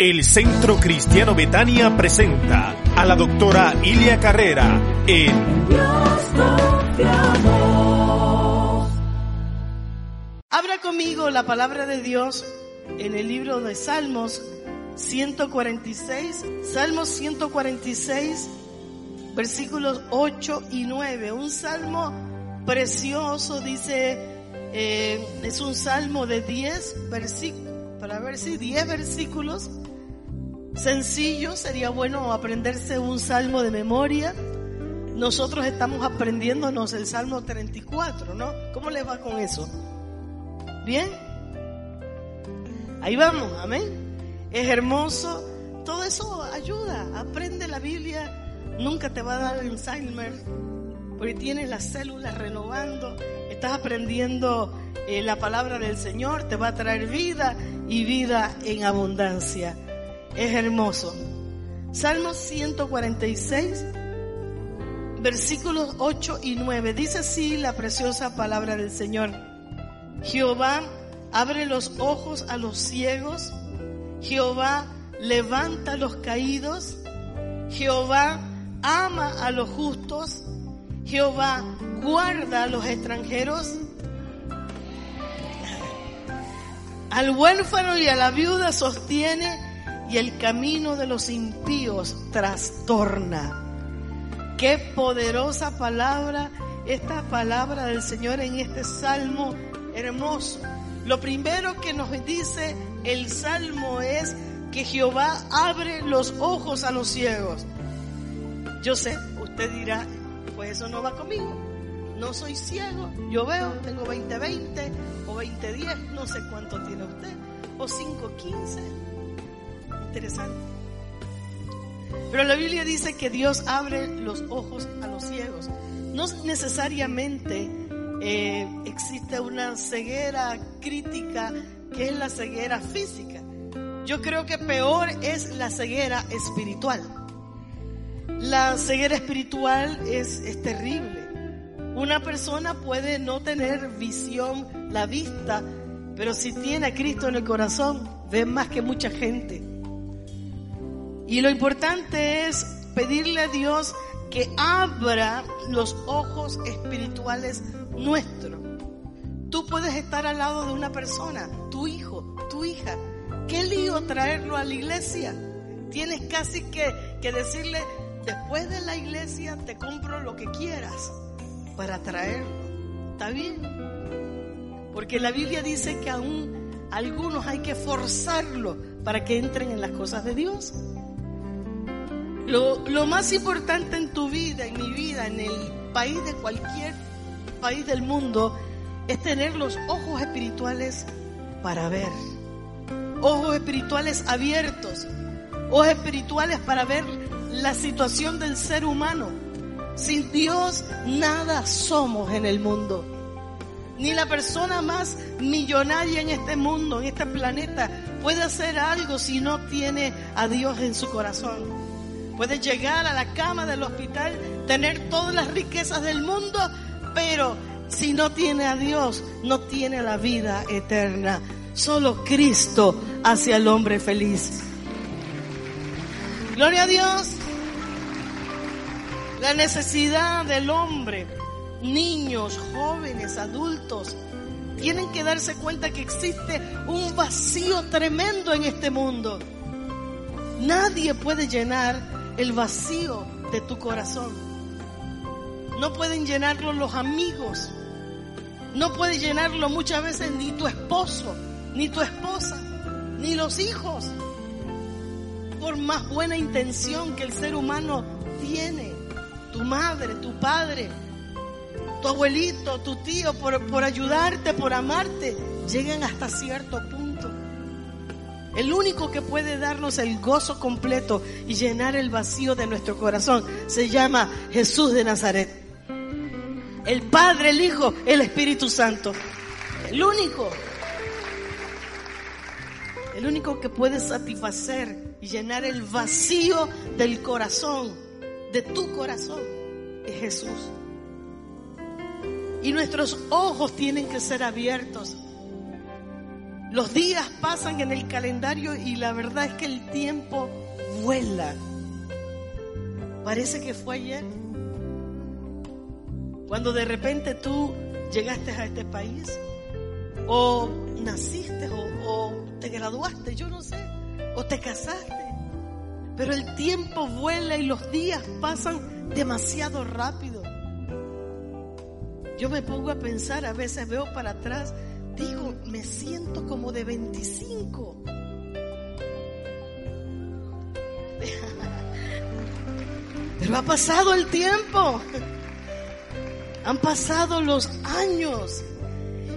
El Centro Cristiano Betania presenta a la doctora Ilia Carrera en Dios Abra conmigo la palabra de Dios en el libro de Salmos 146, Salmos 146, versículos 8 y 9. Un salmo precioso, dice, eh, es un salmo de 10 versículos, para ver si 10 versículos sencillo, sería bueno aprenderse un salmo de memoria. Nosotros estamos aprendiéndonos el Salmo 34, ¿no? ¿Cómo les va con eso? ¿Bien? Ahí vamos, amén. Es hermoso. Todo eso ayuda. Aprende la Biblia. Nunca te va a dar Alzheimer. Porque tienes las células renovando. Estás aprendiendo eh, la palabra del Señor. Te va a traer vida y vida en abundancia es hermoso. Salmo 146, versículos 8 y 9. Dice así la preciosa palabra del Señor. Jehová abre los ojos a los ciegos. Jehová levanta a los caídos. Jehová ama a los justos. Jehová guarda a los extranjeros. Al huérfano y a la viuda sostiene y el camino de los impíos trastorna. Qué poderosa palabra esta palabra del Señor en este salmo hermoso. Lo primero que nos dice el salmo es que Jehová abre los ojos a los ciegos. Yo sé, usted dirá, pues eso no va conmigo. No soy ciego, yo veo, tengo 20-20 o 20-10, no sé cuánto tiene usted, o 5-15 interesante. Pero la Biblia dice que Dios abre los ojos a los ciegos. No necesariamente eh, existe una ceguera crítica que es la ceguera física. Yo creo que peor es la ceguera espiritual. La ceguera espiritual es, es terrible. Una persona puede no tener visión, la vista, pero si tiene a Cristo en el corazón, ve más que mucha gente. Y lo importante es pedirle a Dios que abra los ojos espirituales nuestros. Tú puedes estar al lado de una persona, tu hijo, tu hija. ¿Qué lío traerlo a la iglesia? Tienes casi que, que decirle, después de la iglesia te compro lo que quieras para traerlo. ¿Está bien? Porque la Biblia dice que aún algunos hay que forzarlo para que entren en las cosas de Dios. Lo, más importante en tu vida, en mi vida, en el país de cualquier país del mundo, es tener los ojos espirituales para ver. Ojos espirituales abiertos. Ojos espirituales para ver la situación del ser humano. Sin Dios nada somos en el mundo. Ni la persona más millonaria en este mundo, en este planeta, puede hacer algo si no tiene a Dios en su corazón. Puede llegar a la cama del hospital, tener todas las riquezas del mundo, pero si no tiene a Dios, no tiene la vida eterna. Solo Cristo hace al hombre feliz. Gloria a Dios. La necesidad del hombre, niños, jóvenes, adultos, tienen que darse cuenta que existe un vacío tremendo en este mundo. Nadie puede llenar el vacío de tu corazón. No pueden llenarlo los amigos. No puede llenarlo muchas veces ni tu esposo, ni tu esposa, ni los hijos. Por más buena intención que el ser humano tiene, tu madre, tu padre, tu abuelito, tu tío, por, por ayudarte, por amarte, llegan hasta cierto punto. El único que puede darnos el gozo completo y llenar el vacío de nuestro corazón se llama Jesús de Nazaret. El Padre, el Hijo, el Espíritu Santo. El único. El único que puede satisfacer y llenar el vacío del corazón, de tu corazón, es Jesús. Y nuestros ojos tienen que ser abiertos los días pasan en el calendario y la verdad es que el tiempo vuela. Parece que fue ayer. Cuando de repente tú llegaste a este país, o naciste, o, te graduaste, yo no sé, o te casaste. Pero el tiempo vuela y los días pasan demasiado rápido. Yo me pongo a pensar, a veces veo para atrás digo, me siento como de 25. Pero ha pasado el tiempo. Han pasado los años.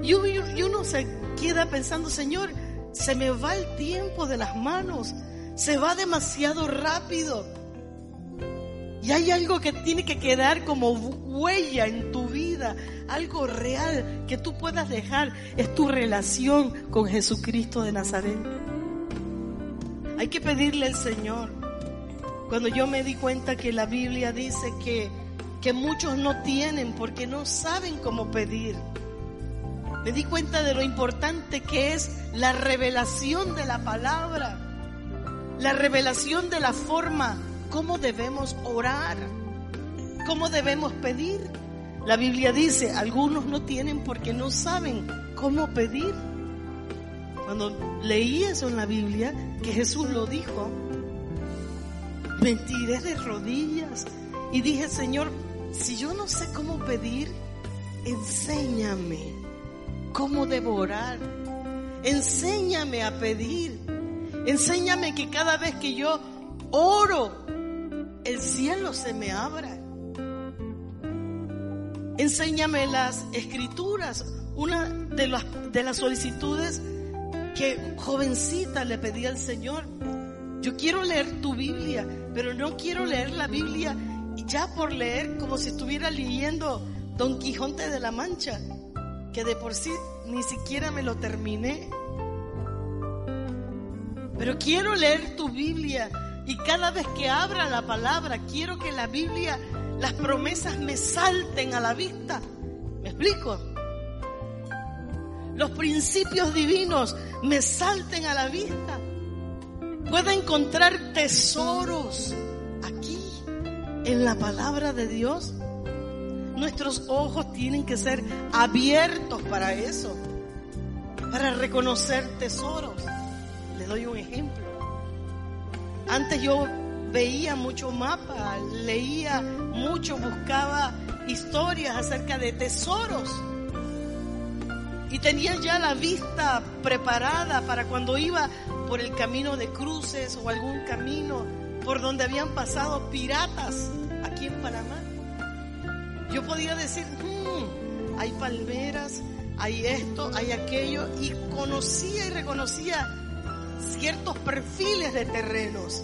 Y uno se queda pensando, Señor, se me va el tiempo de las manos. Se va demasiado rápido. Y hay algo que tiene que quedar como huella en tu vida, algo real que tú puedas dejar, es tu relación con Jesucristo de Nazaret. Hay que pedirle al Señor. Cuando yo me di cuenta que la Biblia dice que, que muchos no tienen porque no saben cómo pedir. Me di cuenta de lo importante que es la revelación de la palabra, la revelación de la forma cómo debemos orar, cómo debemos pedir. La Biblia dice, algunos no tienen porque no saben cómo pedir. Cuando leí eso en la Biblia, que Jesús lo dijo, me tiré de rodillas y dije, Señor, si yo no sé cómo pedir, enséñame cómo devorar. Enséñame a pedir. Enséñame que cada vez que yo oro, el cielo se me abra. Enséñame las escrituras. Una de las, de las solicitudes que jovencita le pedí al Señor. Yo quiero leer tu Biblia, pero no quiero leer la Biblia ya por leer como si estuviera leyendo Don Quijote de la Mancha, que de por sí ni siquiera me lo terminé. Pero quiero leer tu Biblia y cada vez que abra la palabra, quiero que la Biblia, las promesas me salten a la vista. ¿Me explico? Los principios divinos me salten a la vista. Pueda encontrar tesoros aquí, en la palabra de Dios. Nuestros ojos tienen que ser abiertos para eso, para reconocer tesoros. Le doy un ejemplo. Antes yo veía mucho mapa, leía mucho, buscaba historias acerca de tesoros. Y tenía ya la vista preparada para cuando iba por el camino de cruces o algún camino por donde habían pasado piratas aquí en Panamá. Yo podía decir, hmm, hay palmeras, hay esto, hay aquello, y conocía y reconocía ciertos perfiles de terrenos.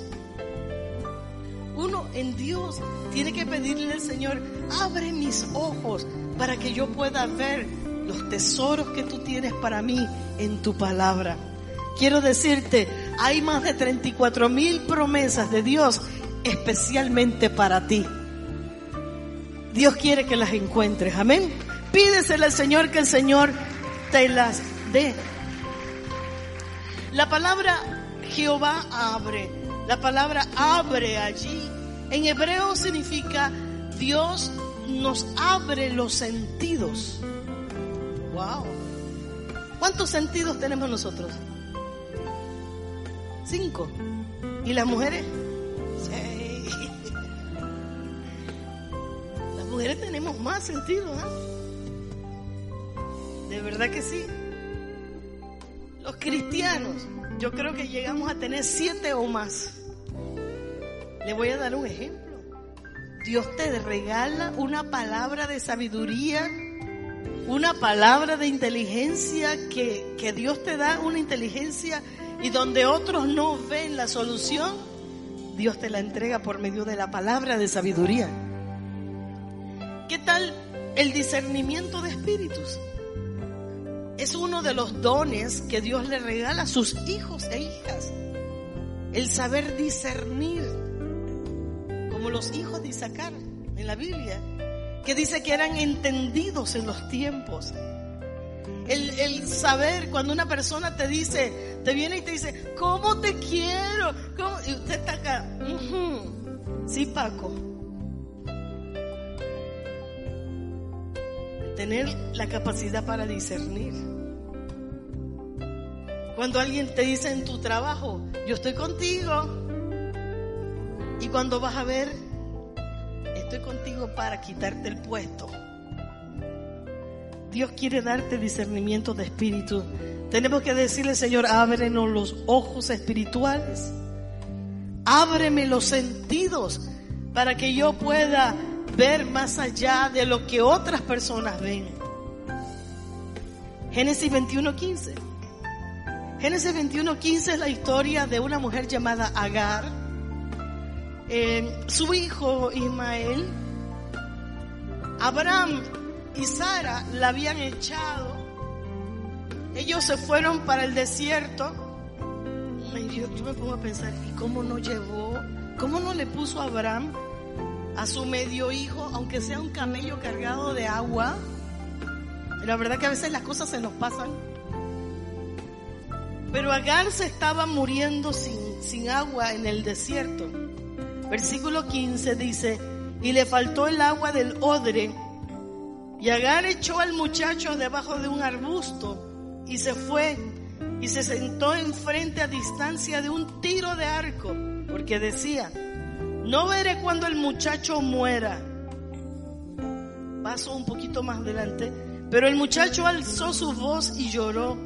Uno en Dios tiene que pedirle al Señor, abre mis ojos para que yo pueda ver los tesoros que tú tienes para mí en tu palabra. Quiero decirte, hay más de 34 mil promesas de Dios especialmente para ti. Dios quiere que las encuentres, amén. Pídesele al Señor que el Señor te las dé. La palabra Jehová abre. La palabra abre allí. En hebreo significa Dios nos abre los sentidos. Wow. ¿Cuántos sentidos tenemos nosotros? Cinco. ¿Y las mujeres? Seis. Las mujeres tenemos más sentidos, ¿eh? De verdad que sí. Los cristianos, yo creo que llegamos a tener siete o más. Le voy a dar un ejemplo. Dios te regala una palabra de sabiduría, una palabra de inteligencia que, que Dios te da, una inteligencia y donde otros no ven la solución, Dios te la entrega por medio de la palabra de sabiduría. ¿Qué tal el discernimiento de espíritus? Es uno de los dones que Dios le regala a sus hijos e hijas. El saber discernir, como los hijos de Isaacar en la Biblia, que dice que eran entendidos en los tiempos. El, saber cuando una persona te dice, te viene y te dice, ¿cómo te quiero? Y usted está acá, sí, Paco. Tener la capacidad para discernir. Cuando alguien te dice en tu trabajo, yo estoy contigo. Y cuando vas a ver, estoy contigo para quitarte el puesto. Dios quiere darte discernimiento de espíritu. Tenemos que decirle, Señor, ábrenos los ojos espirituales. Ábreme los sentidos para que yo pueda ver más allá de lo que otras personas ven. Génesis 21:15. Génesis 21:15 es la historia de una mujer llamada Agar. Eh, su hijo Ismael. Abraham y Sara la habían echado. Ellos se fueron para el desierto. yo, me pongo a pensar, ¿y cómo no llevó? ¿Cómo no le puso a Abraham a su medio hijo, aunque sea un camello cargado de agua? La verdad que a veces las cosas se nos pasan. Pero Agar se estaba muriendo sin, sin agua en el desierto. Versículo 15 dice, y le faltó el agua del odre y Agar echó al muchacho debajo de un arbusto y se fue y se sentó enfrente a distancia de un tiro de arco, porque decía, no veré cuando el muchacho muera. Paso un poquito más adelante, pero el muchacho alzó su voz y lloró.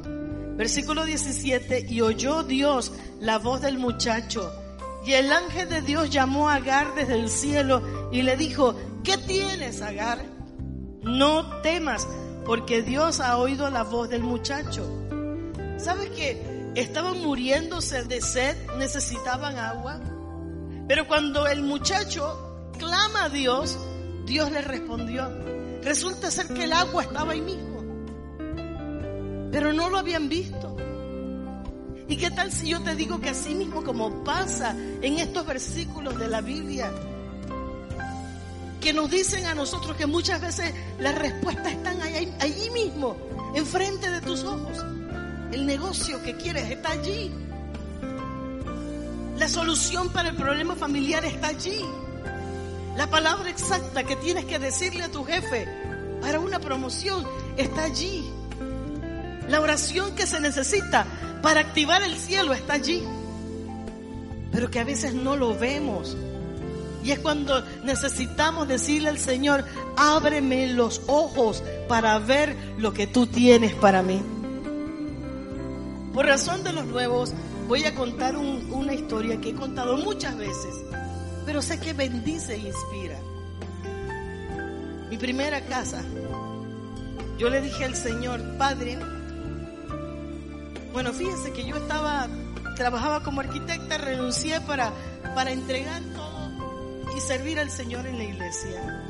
Versículo 17, y oyó Dios la voz del muchacho. Y el ángel de Dios llamó a Agar desde el cielo y le dijo, ¿qué tienes, Agar? No temas, porque Dios ha oído la voz del muchacho. ¿Sabes que estaban muriéndose de sed, necesitaban agua? Pero cuando el muchacho clama a Dios, Dios le respondió. Resulta ser que el agua estaba ahí mismo, pero no lo habían visto. ¿Y qué tal si yo te digo que así mismo como pasa en estos versículos de la Biblia, que nos dicen a nosotros que muchas veces las respuestas están ahí, allí mismo, enfrente de tus ojos. El negocio que quieres está allí. La solución para el problema familiar está allí. La palabra exacta que tienes que decirle a tu jefe para una promoción está allí. La oración que se necesita para activar el cielo está allí. Pero que a veces no lo vemos y es cuando necesitamos decirle al Señor, ábreme los ojos para ver lo que tú tienes para mí. Por razón de los nuevos, voy a contar una historia que he contado muchas veces, pero sé que bendice e inspira. Mi primera casa, yo le dije al Señor, Padre, bueno, fíjense que yo estaba, trabajaba como arquitecta, renuncié para, para entregar todo y servir al Señor en la iglesia.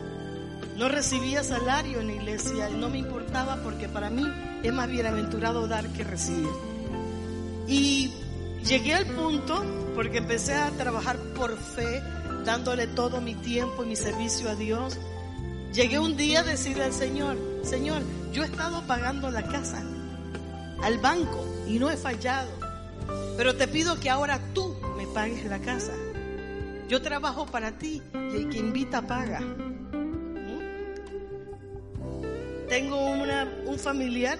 No recibía salario en la iglesia y no me importaba porque para mí es más bienaventurado dar que recibir. Y llegué al punto, porque empecé a trabajar por fe, dándole todo mi tiempo y mi servicio a Dios. Llegué un día a decirle al Señor, Señor, yo he estado pagando la casa al banco y no he fallado, pero te pido que ahora tú me pagues la casa. Yo trabajo para ti y el que invita paga. Tengo una, un familiar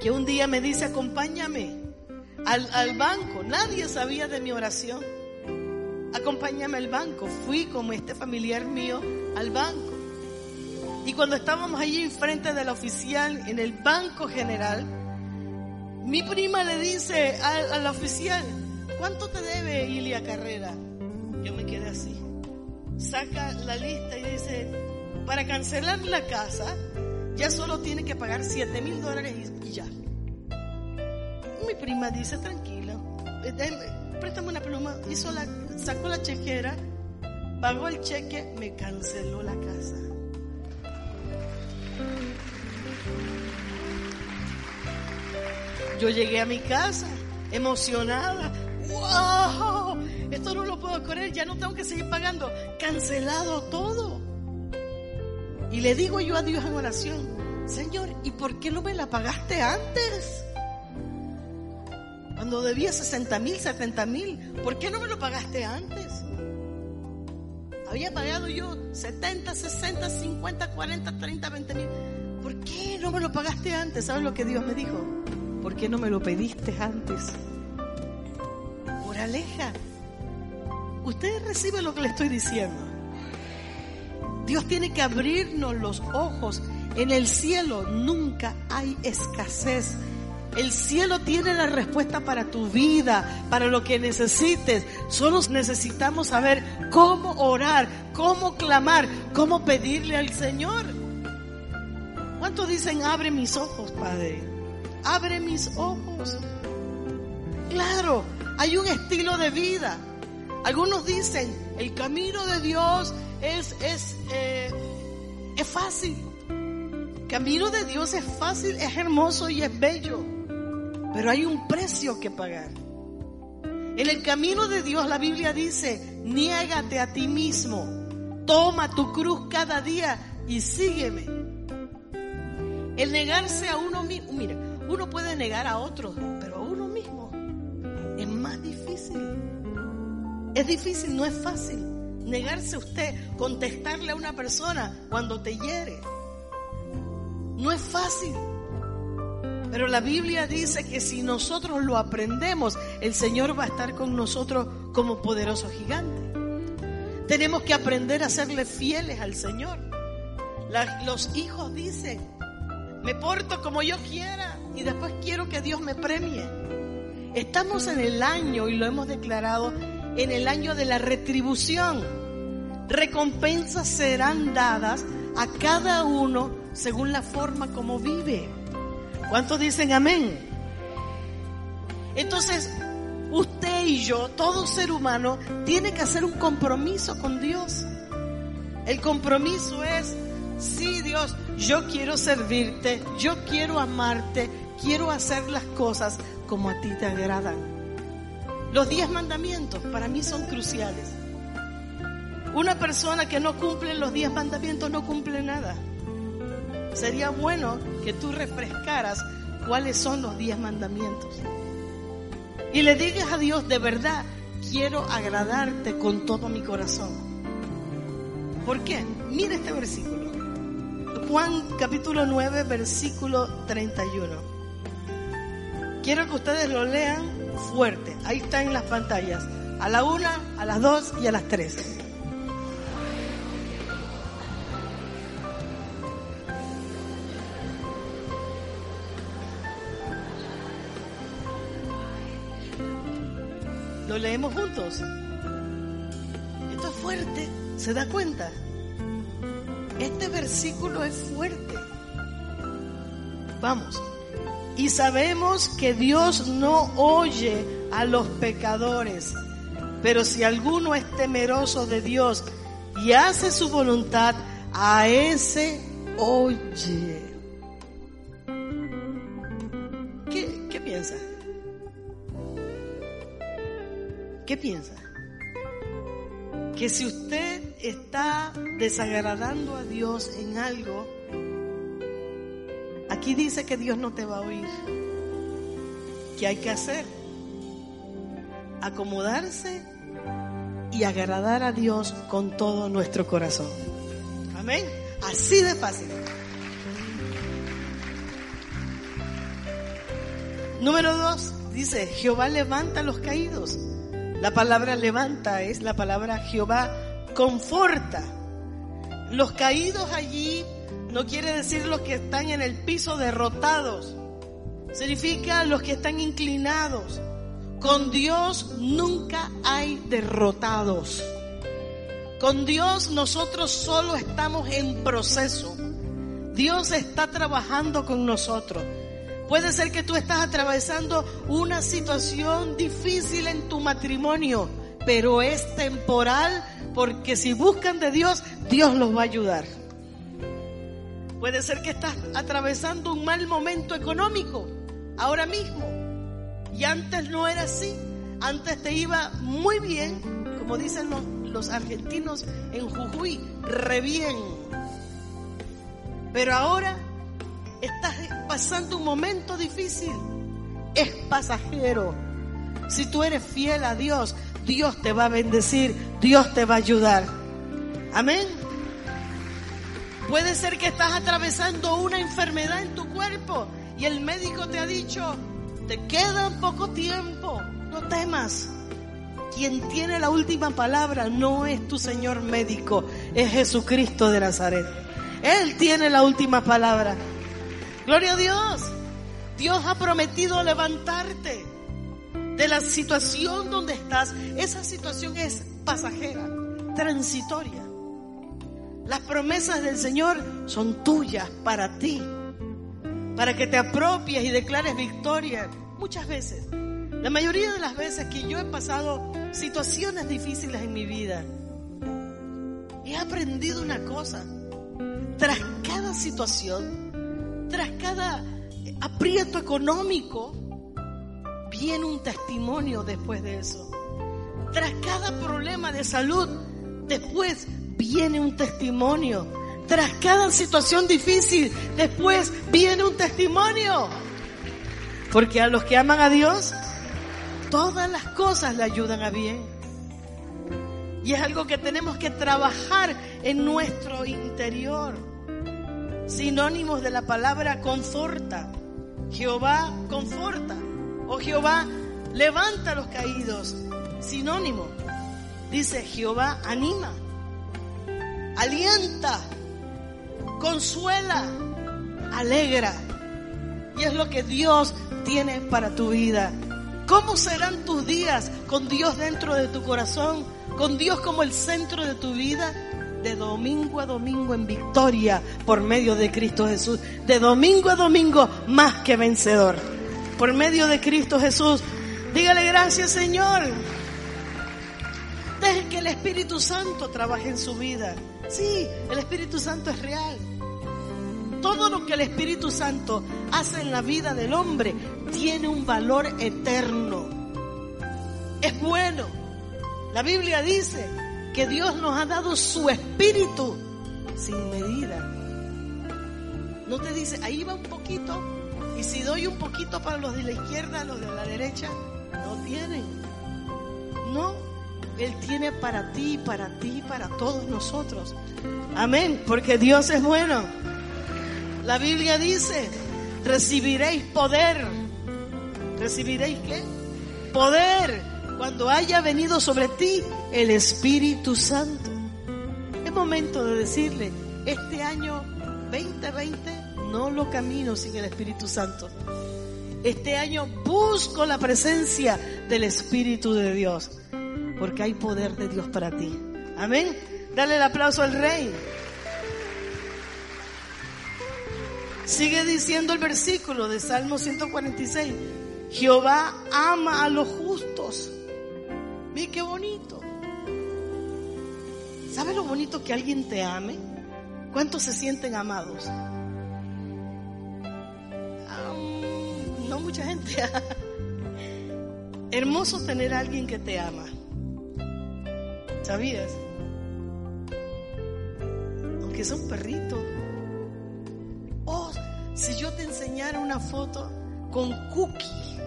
que un día me dice, acompáñame al, banco. Nadie sabía de mi oración. Acompáñame al banco. Fui como este familiar mío al banco. Y cuando estábamos allí frente de la oficial en el banco general, mi prima le dice al, oficial, ¿cuánto te debe Ilia Carrera? Yo me quedé así. Saca la lista y dice, para cancelar la casa, ya solo tiene que pagar 7 mil dólares y, ya. Mi prima dice, tranquila, eh, préstame una pluma, hizo la, sacó la chequera, pagó el cheque, me canceló la casa. Yo llegué a mi casa emocionada. ¡Wow! Esto no lo puedo creer, ya no tengo que seguir pagando. Cancelado todo. Y le digo yo a Dios en oración, Señor, ¿y por qué no me la pagaste antes? Cuando debía 60 mil, 70 mil, ¿por qué no me lo pagaste antes? Había pagado yo 70, 60, 50, 40, 30, 20 mil. ¿Por qué no me lo pagaste antes? ¿Sabes lo que Dios me dijo? ¿Por qué no me lo pediste antes? Por aleja. Usted recibe lo que le estoy diciendo. Dios tiene que abrirnos los ojos. En el cielo nunca hay escasez. El cielo tiene la respuesta para tu vida, para lo que necesites. Solo necesitamos saber cómo orar, cómo clamar, cómo pedirle al Señor. ¿Cuántos dicen, abre mis ojos, Padre? Abre mis ojos. Claro, hay un estilo de vida. Algunos dicen, el camino de Dios es, es, eh, es fácil. camino de Dios es fácil, es hermoso y es bello. Pero hay un precio que pagar. En el camino de Dios la Biblia dice, niégate a ti mismo, toma tu cruz cada día y sígueme. El negarse a uno mismo, mira, uno puede negar a otros, pero a uno mismo es más difícil. Es difícil, no es fácil. Negarse a usted, contestarle a una persona cuando te hiere. No es fácil. Pero la Biblia dice que si nosotros lo aprendemos, el Señor va a estar con nosotros como poderoso gigante. Tenemos que aprender a serle fieles al Señor. los hijos dicen, me porto como yo quiera y después quiero que Dios me premie. Estamos en el año, y lo hemos declarado, en el año de la retribución. Recompensas serán dadas a cada uno según la forma como vive. ¿Cuántos dicen amén? Entonces, usted y yo, todo ser humano, tiene que hacer un compromiso con Dios. El compromiso es, sí Dios, yo quiero servirte, yo quiero amarte, quiero hacer las cosas como a ti te agradan. Los diez mandamientos para mí son cruciales. Una persona que no cumple los diez mandamientos no cumple nada. Sería bueno que tú refrescaras cuáles son los diez mandamientos. Y le digas a Dios, de verdad, quiero agradarte con todo mi corazón. ¿Por qué? Mira este versículo. Juan capítulo 9, versículo 31. Quiero que ustedes lo lean fuerte. Ahí está en las pantallas. A la una, a las dos y a las tres. Lo leemos juntos. Esto es fuerte. ¿Se da cuenta? Este versículo es fuerte. Vamos. Y sabemos que Dios no oye a los pecadores. Pero si alguno es temeroso de Dios y hace su voluntad, a ese oye. ¿Qué piensa? Que si usted está desagradando a Dios en algo, Aquí dice que Dios no te va a oír. ¿Qué hay que hacer? Acomodarse y agradar a Dios con todo nuestro corazón. Amén. Así de fácil. Número dos, dice, Jehová levanta a los caídos. La palabra levanta es la palabra Jehová conforta. Los caídos allí no quiere decir los que están en el piso derrotados. Significa los que están inclinados. Con Dios nunca hay derrotados. Con Dios nosotros solo estamos en proceso. Dios está trabajando con nosotros. Puede ser que tú estás atravesando una situación difícil en tu matrimonio, pero es temporal porque si buscan de Dios, Dios los va a ayudar. Puede ser que estás atravesando un mal momento económico ahora mismo y antes no era así. Antes te iba muy bien, como dicen los, los argentinos en Jujuy, re bien. Pero ahora estás pasando un momento difícil. Es pasajero. Si tú eres fiel a Dios, Dios te va a bendecir, Dios te va a ayudar. Amén. Puede ser que estás atravesando una enfermedad en tu cuerpo y el médico te ha dicho, te queda poco tiempo, no temas. Quien tiene la última palabra no es tu Señor médico, es Jesucristo de Nazaret. Él tiene la última palabra. Gloria a Dios. Dios ha prometido levantarte de la situación donde estás. Esa situación es pasajera, transitoria. Las promesas del Señor son tuyas para ti, para que te apropies y declares victoria. Muchas veces, la mayoría de las veces que yo he pasado situaciones difíciles en mi vida, he aprendido una cosa. Tras cada situación, tras cada aprieto económico, viene un testimonio después de eso. Tras cada problema de salud, después viene un testimonio. Tras cada situación difícil, después viene un testimonio. Porque a los que aman a Dios, todas las cosas le ayudan a bien. Y es algo que tenemos que trabajar en nuestro interior. Sinónimos de la palabra conforta. Jehová conforta. O Jehová levanta a los caídos. Sinónimo. Dice Jehová anima. Alienta. Consuela. Alegra. Y es lo que Dios tiene para tu vida. ¿Cómo serán tus días con Dios dentro de tu corazón? Con Dios como el centro de tu vida. De domingo a domingo en victoria por medio de Cristo Jesús. De domingo a domingo más que vencedor. Por medio de Cristo Jesús. Dígale gracias Señor. Deje que el Espíritu Santo trabaje en su vida. Sí, el Espíritu Santo es real. Todo lo que el Espíritu Santo hace en la vida del hombre tiene un valor eterno. Es bueno. La Biblia dice que Dios nos ha dado su espíritu sin medida. No te dice, ahí va un poquito, y si doy un poquito para los de la izquierda, los de la derecha, no tienen. No, Él tiene para ti, para ti, para todos nosotros. Amén, porque Dios es bueno. La Biblia dice, recibiréis poder. ¿Recibiréis qué? Poder cuando haya venido sobre ti el Espíritu Santo. Es momento de decirle, este año 2020 no lo camino sin el Espíritu Santo. Este año busco la presencia del Espíritu de Dios, porque hay poder de Dios para ti. Amén. Dale el aplauso al Rey. Sigue diciendo el versículo de Salmo 146. Jehová ama a los justos. Mira qué bonito. ¿Sabe lo bonito que alguien te ame? ¿Cuántos se sienten amados? Um, no mucha gente. Hermoso tener a alguien que te ama. ¿Sabías? Aunque es un perrito. Oh, si yo te enseñara una foto con Cookie.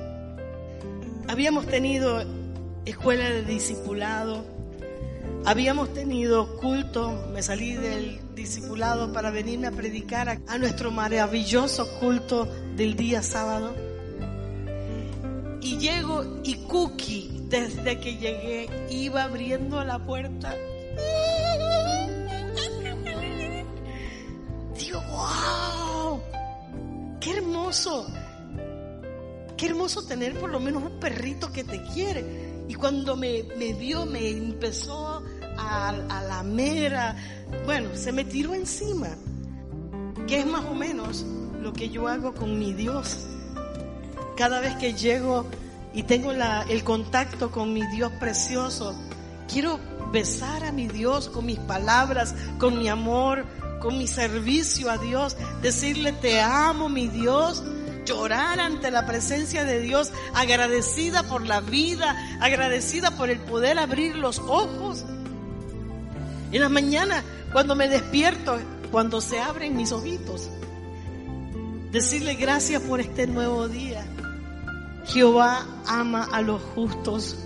Habíamos tenido escuela de discipulado, habíamos tenido culto, me salí del discipulado para venirme a predicar a, nuestro maravilloso culto del día sábado. Y llego y Cookie, desde que llegué, iba abriendo la puerta. Digo, wow, qué hermoso. Qué hermoso tener por lo menos un perrito que te quiere. Y cuando me, me vio, me empezó a, a lamer, bueno, se me tiró encima. que es más o menos lo que yo hago con mi Dios. Cada vez que llego y tengo la, el contacto con mi Dios precioso, quiero besar a mi Dios con mis palabras, con mi amor, con mi servicio a Dios, decirle te amo mi Dios, llorar ante la presencia de Dios, agradecida por la vida, agradecida por el poder abrir los ojos. En la mañana, cuando me despierto, cuando se abren mis ojitos, decirle gracias por este nuevo día. Jehová ama a los justos.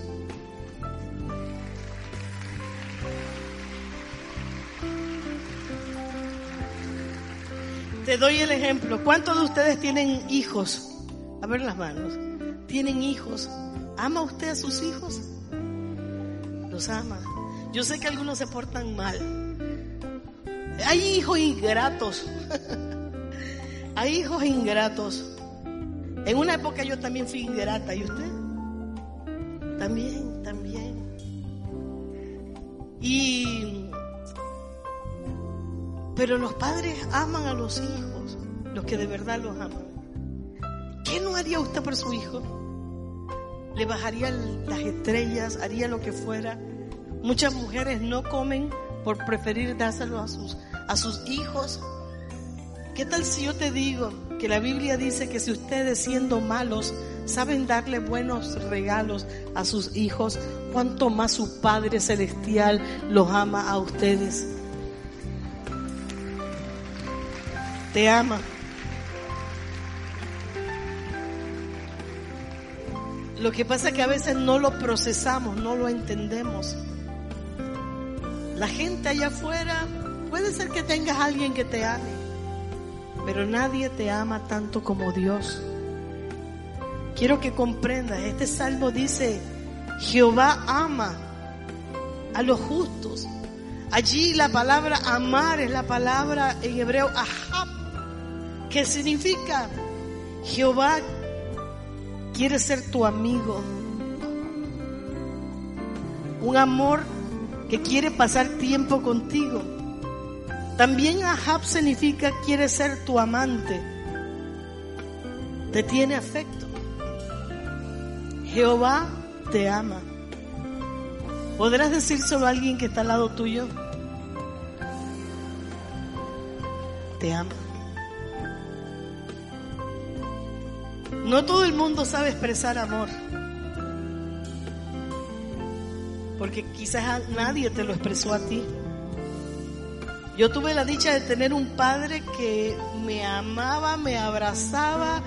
Te doy el ejemplo. ¿Cuántos de ustedes tienen hijos? A ver las manos. ¿Tienen hijos? ¿Ama usted a sus hijos? Los ama. Yo sé que algunos se portan mal. Hay hijos ingratos. Hay hijos ingratos. En una época yo también fui ingrata. ¿Y usted? También, también. Y pero los padres aman a los hijos, los que de verdad los aman. ¿Qué no haría usted por su hijo? Le bajaría las estrellas, haría lo que fuera. Muchas mujeres no comen por preferir dárselo a sus, a sus hijos. ¿Qué tal si yo te digo que la Biblia dice que si ustedes siendo malos saben darle buenos regalos a sus hijos, cuánto más su Padre Celestial los ama a ustedes? Te ama. Lo que pasa es que a veces no lo procesamos, no lo entendemos. La gente allá afuera, puede ser que tengas alguien que te ame, pero nadie te ama tanto como Dios. Quiero que comprendas, este salmo dice, Jehová ama a los justos. Allí la palabra amar es la palabra en hebreo ahab, ¿Qué significa? Jehová quiere ser tu amigo. Un amor que quiere pasar tiempo contigo. También Ahab significa quiere ser tu amante. Te tiene afecto. Jehová te ama. ¿Podrás decírselo a alguien que está al lado tuyo? Te ama. No todo el mundo sabe expresar amor. Porque quizás nadie te lo expresó a ti. Yo tuve la dicha de tener un padre que me amaba, me abrazaba,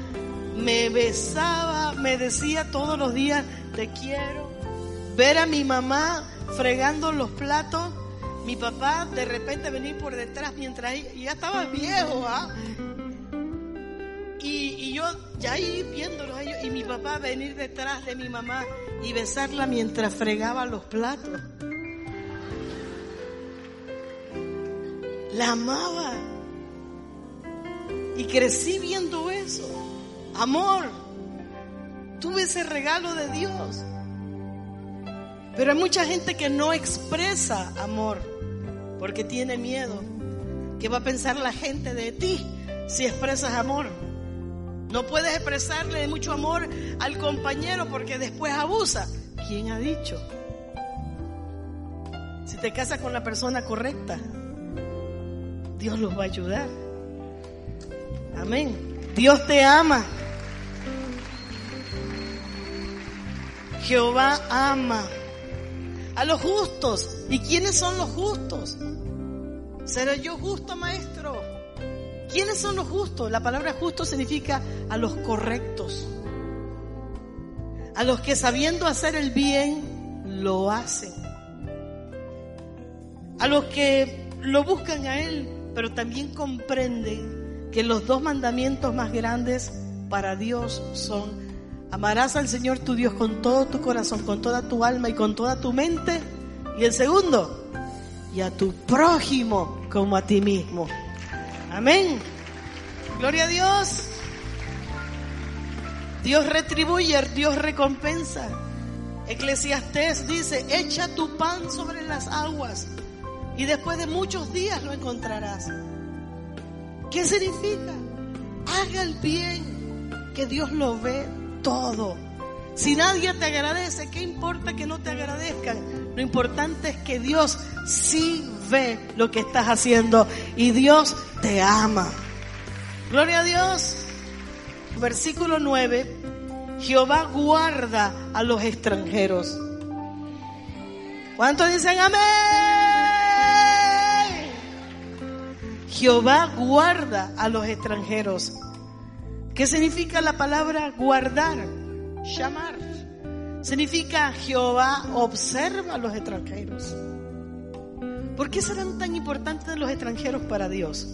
me besaba, me decía todos los días, te quiero. Ver a mi mamá fregando los platos, mi papá de repente venir por detrás mientras ya estaba viejo, ¿ah? Y, yo ya ahí viéndolos a ellos y mi papá venir detrás de mi mamá y besarla mientras fregaba los platos. La amaba. Y crecí viendo eso. Amor. Tuve ese regalo de Dios. Pero hay mucha gente que no expresa amor porque tiene miedo. ¿Qué va a pensar la gente de ti si expresas amor? No puedes expresarle mucho amor al compañero porque después abusa. ¿Quién ha dicho? Si te casas con la persona correcta, Dios los va a ayudar. Amén. Dios te ama. Jehová ama a los justos. ¿Y quiénes son los justos? ¿Seré yo justo, maestro? ¿Quiénes son los justos? La palabra justo significa a los correctos. A los que sabiendo hacer el bien, lo hacen. A los que lo buscan a Él, pero también comprenden que los dos mandamientos más grandes para Dios son, amarás al Señor tu Dios con todo tu corazón, con toda tu alma y con toda tu mente. Y el segundo, y a tu prójimo como a ti mismo. Amén. Gloria a Dios. Dios retribuye, Dios recompensa. Eclesiastés dice, echa tu pan sobre las aguas y después de muchos días lo encontrarás. ¿Qué significa? Haga el bien, que Dios lo ve todo. Si nadie te agradece, ¿qué importa que no te agradezcan? Lo importante es que Dios sí ve lo que estás haciendo y Dios te ama. Gloria a Dios. Versículo 9. Jehová guarda a los extranjeros. ¿Cuántos dicen amén? Jehová guarda a los extranjeros. ¿Qué significa la palabra guardar? Llamar. Significa Jehová observa a los extranjeros. ¿Por qué serán tan importantes los extranjeros para Dios?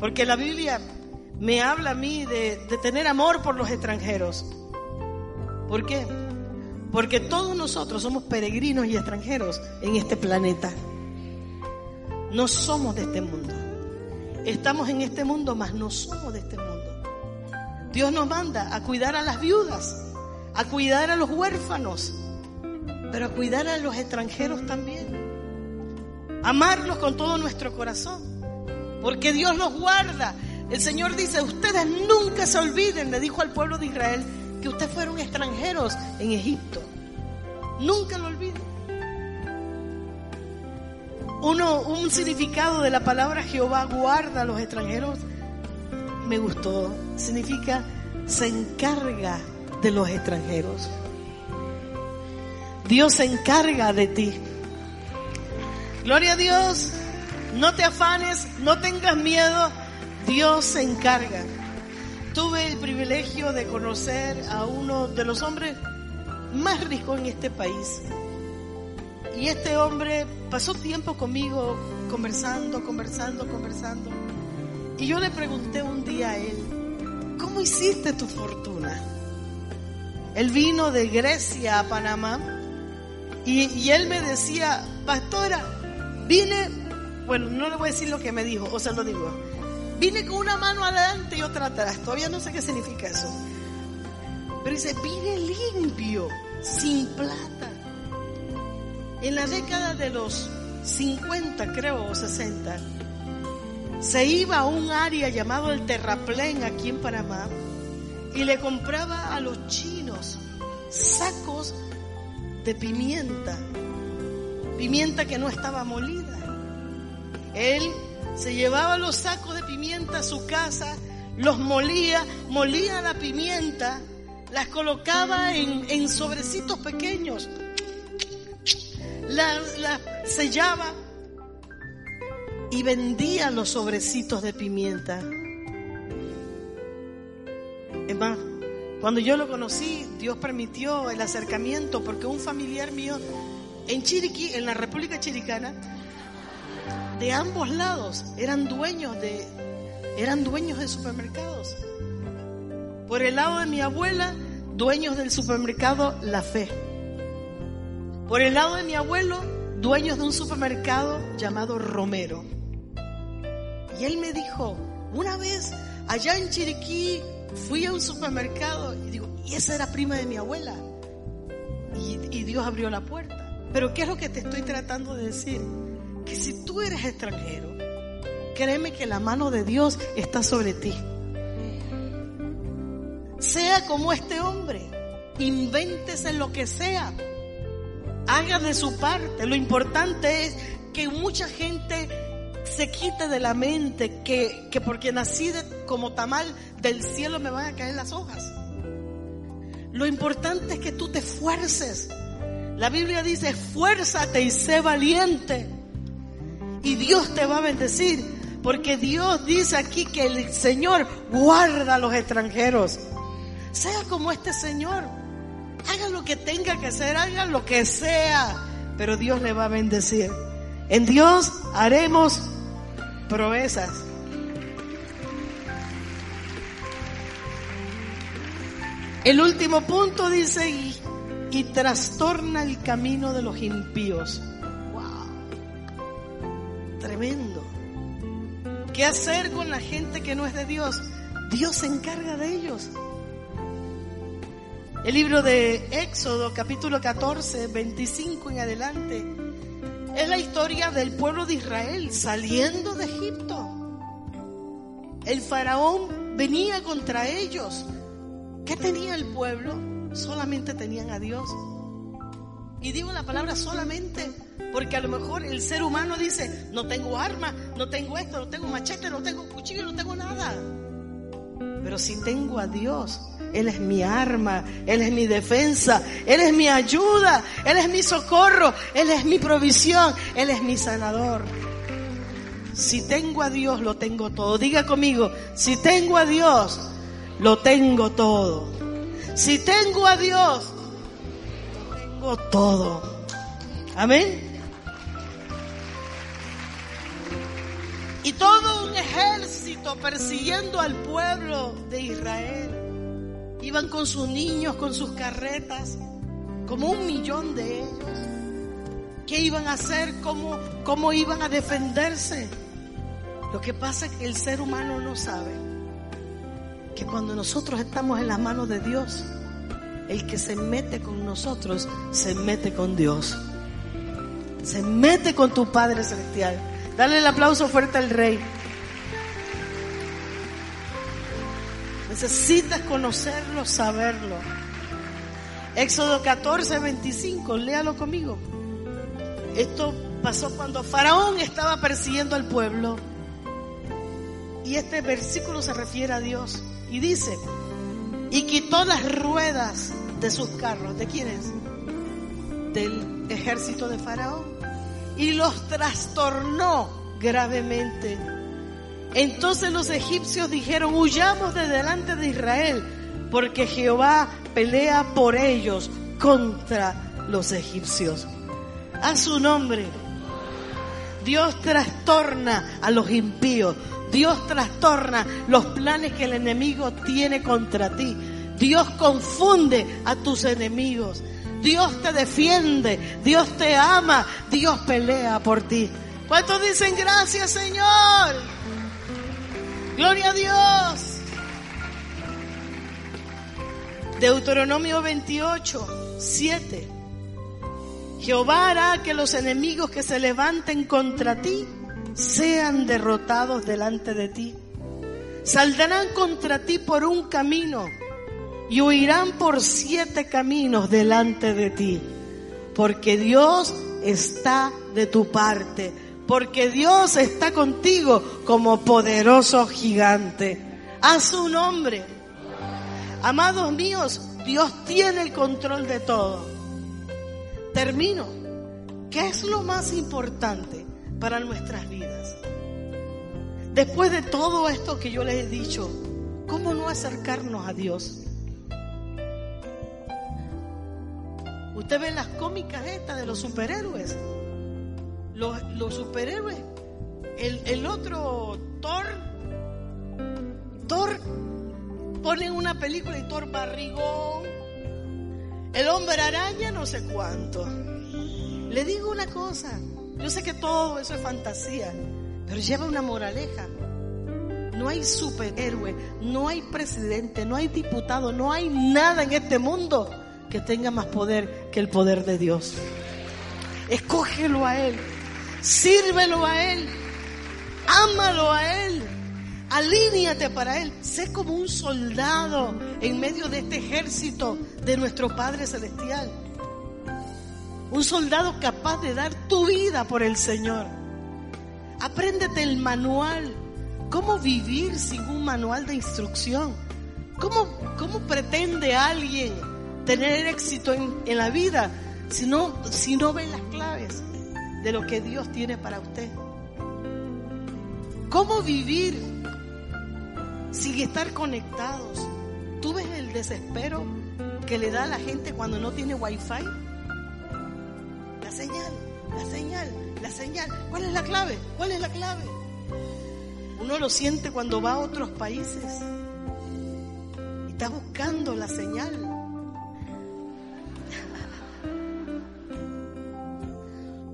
Porque la Biblia me habla a mí de, tener amor por los extranjeros. ¿Por qué? Porque todos nosotros somos peregrinos y extranjeros en este planeta. No somos de este mundo. Estamos en este mundo, mas no somos de este mundo. Dios nos manda a cuidar a las viudas, a cuidar a los huérfanos, pero a cuidar a los extranjeros también. Amarlos con todo nuestro corazón, porque Dios los guarda. El Señor dice, ustedes nunca se olviden, le dijo al pueblo de Israel, que ustedes fueron extranjeros en Egipto. Nunca lo olviden. Uno, un significado de la palabra Jehová guarda a los extranjeros me gustó. Significa se encarga de los extranjeros. Dios se encarga de ti. Gloria a Dios. No te afanes, no tengas miedo. Dios se encarga. Tuve el privilegio de conocer a uno de los hombres más ricos en este país. Y este hombre pasó tiempo conmigo conversando, conversando, conversando. Y yo le pregunté un día a él, ¿cómo hiciste tu fortuna? Él vino de Grecia a Panamá y, él me decía, pastora, vine, bueno, no le voy a decir lo que me dijo, o sea, lo digo, vine con una mano adelante y otra atrás, todavía no sé qué significa eso. Pero dice, vine limpio, sin plata. En la década de los 50, creo, o 60, se iba a un área llamado el Terraplén aquí en Panamá y le compraba a los chinos sacos de pimienta, pimienta que no estaba molida. Él se llevaba los sacos de pimienta a su casa, los molía, molía la pimienta, las colocaba en, sobrecitos pequeños, la, la sellaba y vendía los sobrecitos de pimienta. Es más, cuando yo lo conocí, Dios permitió el acercamiento porque un familiar mío en Chiriquí, en la República Chiricana, de ambos lados eran dueños de eran dueños de supermercados. Por el lado de mi abuela, dueños del supermercado La Fe. Por el lado de mi abuelo, dueños de un supermercado llamado Romero. Y él me dijo, una vez allá en Chiriquí fui a un supermercado y digo, y esa era prima de mi abuela. Y, Dios abrió la puerta. Pero ¿qué es lo que te estoy tratando de decir? Que si tú eres extranjero, créeme que la mano de Dios está sobre ti. Sea como este hombre, invéntese lo que sea, haga de su parte. Lo importante es que mucha gente se quite de la mente que, que porque nací como tamal del cielo me van a caer las hojas. Lo importante es que tú te esfuerces. La Biblia dice, esfuérzate y sé valiente. Y Dios te va a bendecir. Porque Dios dice aquí que el Señor guarda a los extranjeros. Sea como este Señor. Haga lo que tenga que hacer, haga lo que sea. Pero Dios le va a bendecir. En Dios haremos proezas. El último punto dice, y, y trastorna el camino de los impíos. ¡Wow! Tremendo. ¿Qué hacer con la gente que no es de Dios? Dios se encarga de ellos. El libro de Éxodo, capítulo 14, 25 en adelante es la historia del pueblo de Israel saliendo de Egipto. el faraón venía contra ellos. ¿Qué tenía el pueblo? Solamente tenían a Dios. Y digo la palabra solamente porque a lo mejor el ser humano dice, no tengo arma, no tengo esto, no tengo machete, no tengo cuchillo, no tengo nada. Pero si tengo a Dios, Él es mi arma, Él es mi defensa, Él es mi ayuda, Él es mi socorro, Él es mi provisión, Él es mi sanador. Si tengo a Dios, lo tengo todo. Diga conmigo, si tengo a Dios, lo tengo todo. Si tengo a Dios, lo tengo todo. Amén. Y todo un ejército persiguiendo al pueblo de Israel. Iban con sus niños, con sus carretas, como un millón de ellos. ¿Qué iban a hacer? ¿Cómo, cómo iban a defenderse? Lo que pasa es que el ser humano no sabe que cuando nosotros estamos en las manos de Dios, el que se mete con nosotros se mete con Dios. Se mete con tu Padre Celestial. Dale el aplauso fuerte al Rey. Necesitas conocerlo, saberlo. Éxodo 14, 25, léalo conmigo. Esto pasó cuando Faraón estaba persiguiendo al pueblo. Y este versículo se refiere a Dios. Y dice, y quitó las ruedas de sus carros. ¿De quiénes? Del ejército de Faraón y los trastornó gravemente. Entonces los egipcios dijeron, huyamos de delante de Israel, porque Jehová pelea por ellos contra los egipcios. A su nombre. Dios trastorna a los impíos. Dios trastorna los planes que el enemigo tiene contra ti. Dios confunde a tus enemigos. Dios te defiende, Dios te ama, Dios pelea por ti. ¿Cuántos dicen gracias Señor? Gloria a Dios. Deuteronomio 28, 7. Jehová hará que los enemigos que se levanten contra ti sean derrotados delante de ti. Saldrán contra ti por un camino y huirán por siete caminos delante de ti, porque Dios está de tu parte, porque Dios está contigo como poderoso gigante. A su nombre. Amados míos, Dios tiene el control de todo. Termino. ¿Qué es lo más importante para nuestras vidas? Después de todo esto que yo les he dicho, ¿cómo no acercarnos a Dios? Usted ve las cómicas estas de los superhéroes. Los, superhéroes. El, otro Thor. Thor ponen una película y Thor barrigón. El hombre araña no sé cuánto. Le digo una cosa. Yo sé que todo eso es fantasía. Pero lleva una moraleja. No hay superhéroe, no hay presidente, no hay diputado, no hay nada en este mundo que tenga más poder que el poder de Dios. Escógelo a Él, sírvelo a Él, ámalo a Él, alíñate para Él, sé como un soldado en medio de este ejército de nuestro Padre Celestial. Un soldado capaz de dar tu vida por el Señor. Apréndete el manual. ¿Cómo vivir sin un manual de instrucción? ¿Cómo, cómo pretende alguien tener éxito en, la vida si no, si no ven las claves de lo que Dios tiene para usted. ¿Cómo vivir sin estar conectados? ¿Tú ves el desespero que le da a la gente cuando no tiene wifi? La señal, la señal, la señal. ¿Cuál es la clave? ¿Cuál es la clave? Uno lo siente cuando va a otros países está buscando la señal.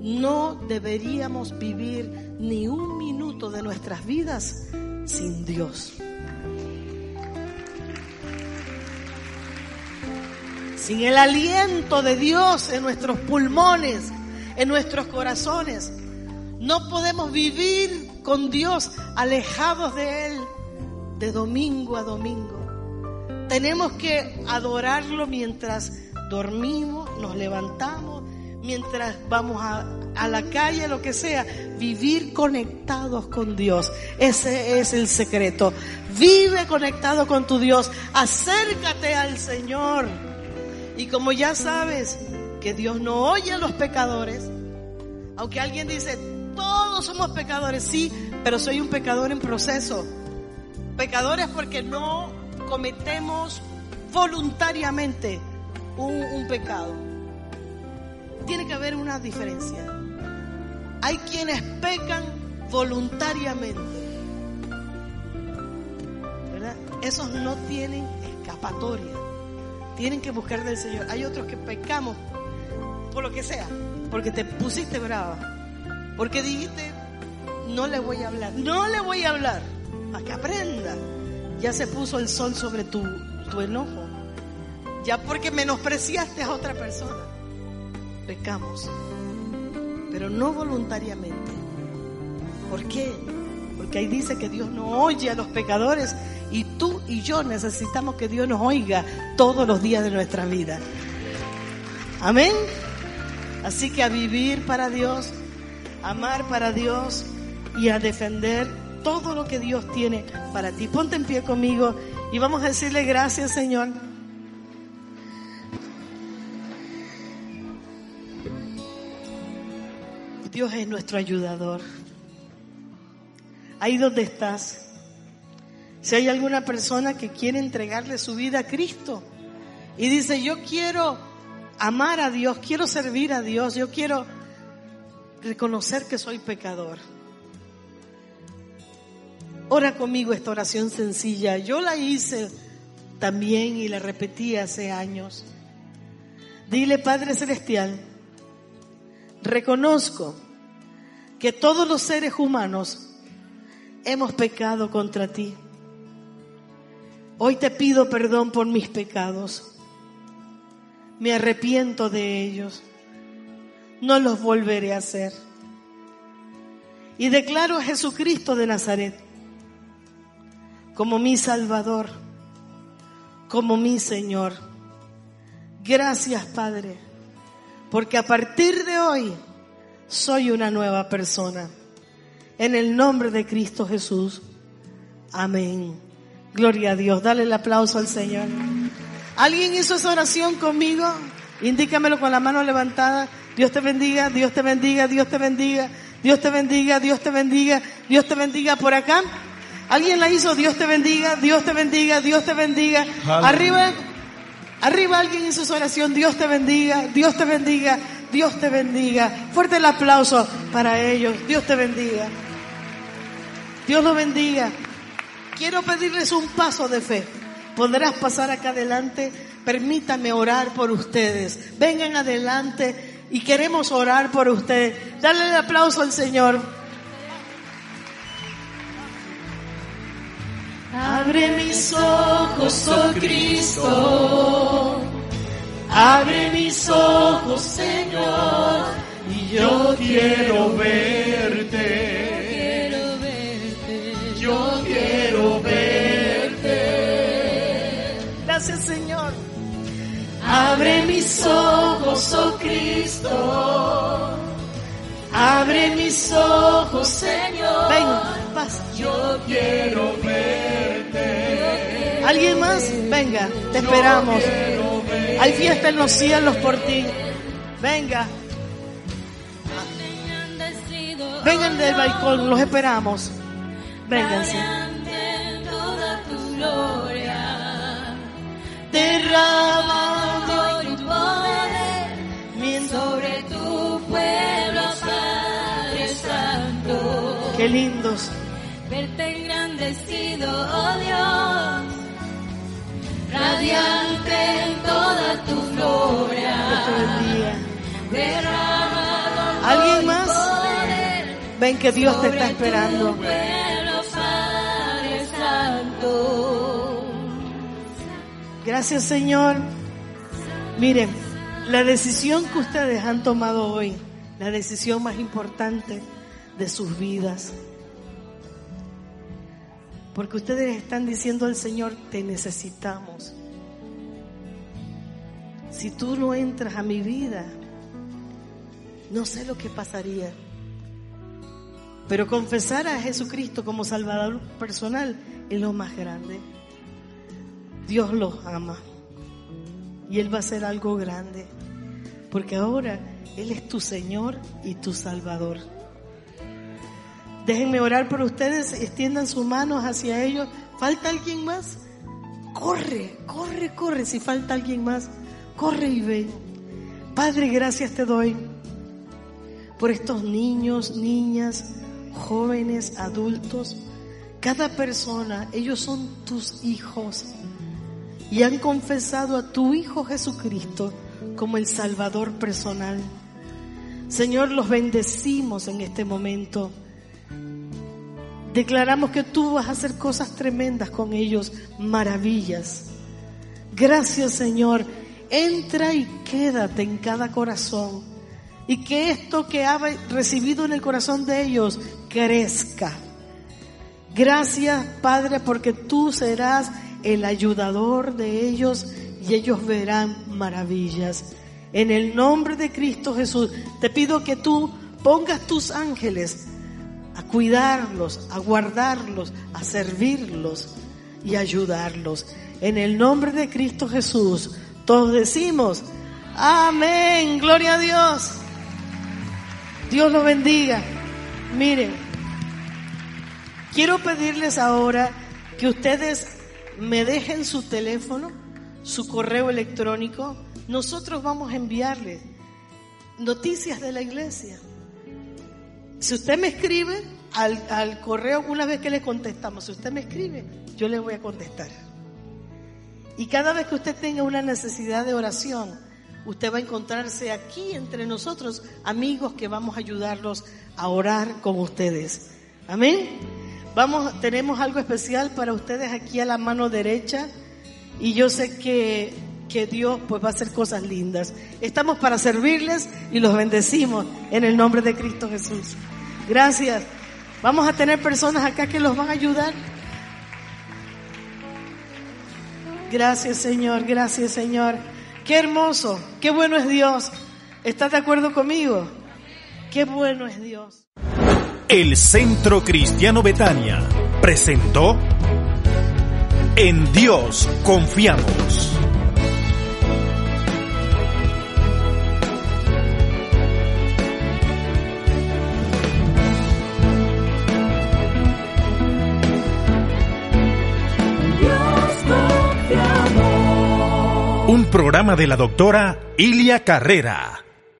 No deberíamos vivir ni un minuto de nuestras vidas sin Dios. Sin el aliento de Dios en nuestros pulmones, en nuestros corazones. No podemos vivir con Dios alejados de Él. de domingo a domingo. Tenemos que adorarlo mientras dormimos, nos levantamos, mientras vamos a, a, la calle, lo que sea, vivir conectados con Dios. Ese es el secreto. Vive conectado con tu Dios. Acércate al Señor. Y como ya sabes que Dios no oye a los pecadores, aunque alguien dice, todos somos pecadores, sí, pero soy un pecador en proceso. Pecadores porque no cometemos voluntariamente un, un pecado. Haber una diferencia. Hay quienes pecan voluntariamente. ¿Verdad? Esos no tienen escapatoria. Tienen que buscar del Señor. Hay otros que pecamos por lo que sea. Porque te pusiste brava. Porque dijiste, no le voy a hablar. No le voy a hablar. Para que aprenda. Ya se puso el sol sobre tu, tu enojo. Ya porque menospreciaste a otra persona. Pecamos. Pero no voluntariamente. ¿Por qué? Porque ahí dice que Dios no oye a los pecadores y tú y yo necesitamos que Dios nos oiga todos los días de nuestra vida. Amén. Así que a vivir para Dios, amar para Dios y a defender todo lo que Dios tiene para ti. Ponte en pie conmigo y vamos a decirle gracias, Señor. Dios es nuestro ayudador. Ahí donde estás. Si hay alguna persona que quiere entregarle su vida a Cristo y dice, yo quiero amar a Dios, quiero servir a Dios, yo quiero reconocer que soy pecador. Ora conmigo esta oración sencilla. Yo la hice también y la repetí hace años. Dile, Padre Celestial, reconozco que todos los seres humanos hemos pecado contra ti. Hoy te pido perdón por mis pecados. Me arrepiento de ellos. No los volveré a hacer. Y declaro a Jesucristo de Nazaret como mi Salvador, como mi Señor. Gracias, Padre, porque a partir de hoy soy una nueva persona. En el nombre de Cristo Jesús. Amén. Gloria a Dios. Dale el aplauso al Señor. ¿Alguien hizo esa oración conmigo? Indícamelo con la mano levantada. Dios te bendiga, Dios te bendiga, Dios te bendiga, Dios te bendiga, Dios te bendiga, Dios te bendiga por acá. ¿Alguien la hizo? Dios te bendiga, Dios te bendiga, Dios te bendiga. Arriba, arriba alguien hizo esa oración. Dios te bendiga, Dios te bendiga, Dios te bendiga. Fuerte el aplauso para ellos. Dios te bendiga. Dios los bendiga. Quiero pedirles un paso de fe. Podrás pasar acá adelante. Permítame orar por ustedes. Vengan adelante y queremos orar por ustedes. Dale el aplauso al Señor. Abre mis ojos, oh Cristo. Abre mis ojos, Señor. Y yo quiero verte. Yo quiero verte. Gracias, Señor. Abre mis ojos, oh Cristo. Abre mis ojos, Señor. Ven, pasa. Yo quiero verte. ¿Alguien más? Venga, te esperamos. Hay fiesta en los cielos por ti. Venga. Vengan del balcón, los esperamos. Vénganse. Derramando tu poder sobre tu pueblo, Padre Santo. Qué lindos. Verte engrandecido, oh Dios, radiante en toda tu gloria. ¿Alguien más? Ven que Dios te está esperando. Gracias Señor. Miren, la decisión que ustedes han tomado hoy, la decisión más importante de sus vidas, Porque ustedes están diciendo al Señor, te necesitamos. Si tú no entras a mi vida, no sé lo que pasaría. Pero confesar a Jesucristo como Salvador personal es lo más grande. Dios los ama. Y Él va a hacer algo grande. Porque ahora Él es tu Señor y tu Salvador. Déjenme orar por ustedes, extiendan sus manos hacia ellos. ¿Falta alguien más? Corre, corre, corre. Si falta alguien más, corre y ve. Padre, gracias te doy por estos niños, niñas, jóvenes, adultos. Cada persona, ellos son tus hijos y han confesado a tu Hijo Jesucristo como el Salvador personal. Señor, los bendecimos en este momento. Declaramos que tú vas a hacer cosas tremendas con ellos, maravillas. Gracias Señor. Entra y quédate en cada corazón. Y que esto que ha recibido en el corazón de ellos crezca. Gracias Padre porque tú serás el ayudador de ellos y ellos verán maravillas. En el nombre de Cristo Jesús, te pido que tú pongas tus ángeles a cuidarlos, a guardarlos, a servirlos y ayudarlos. En el nombre de Cristo Jesús, todos decimos, amén, gloria a Dios. Dios los bendiga. Miren, quiero pedirles ahora que ustedes me dejen su teléfono, su correo electrónico. Nosotros vamos a enviarles noticias de la iglesia. Si usted me escribe al, al, correo, una vez que le contestamos, si usted me escribe, yo le voy a contestar. Y cada vez que usted tenga una necesidad de oración, usted va a encontrarse aquí entre nosotros, amigos que vamos a ayudarlos a orar con ustedes. Amén. Vamos, tenemos algo especial para ustedes aquí a la mano derecha y yo sé que, que Dios pues va a hacer cosas lindas. Estamos para servirles y los bendecimos en el nombre de Cristo Jesús. Gracias. Vamos a tener personas acá que los van a ayudar. Gracias Señor, gracias Señor. Qué hermoso, qué bueno es Dios. ¿Estás de acuerdo conmigo? Qué bueno es Dios. El Centro Cristiano Betania presentó En Dios confiamos. Un programa de la doctora Ilia Carrera.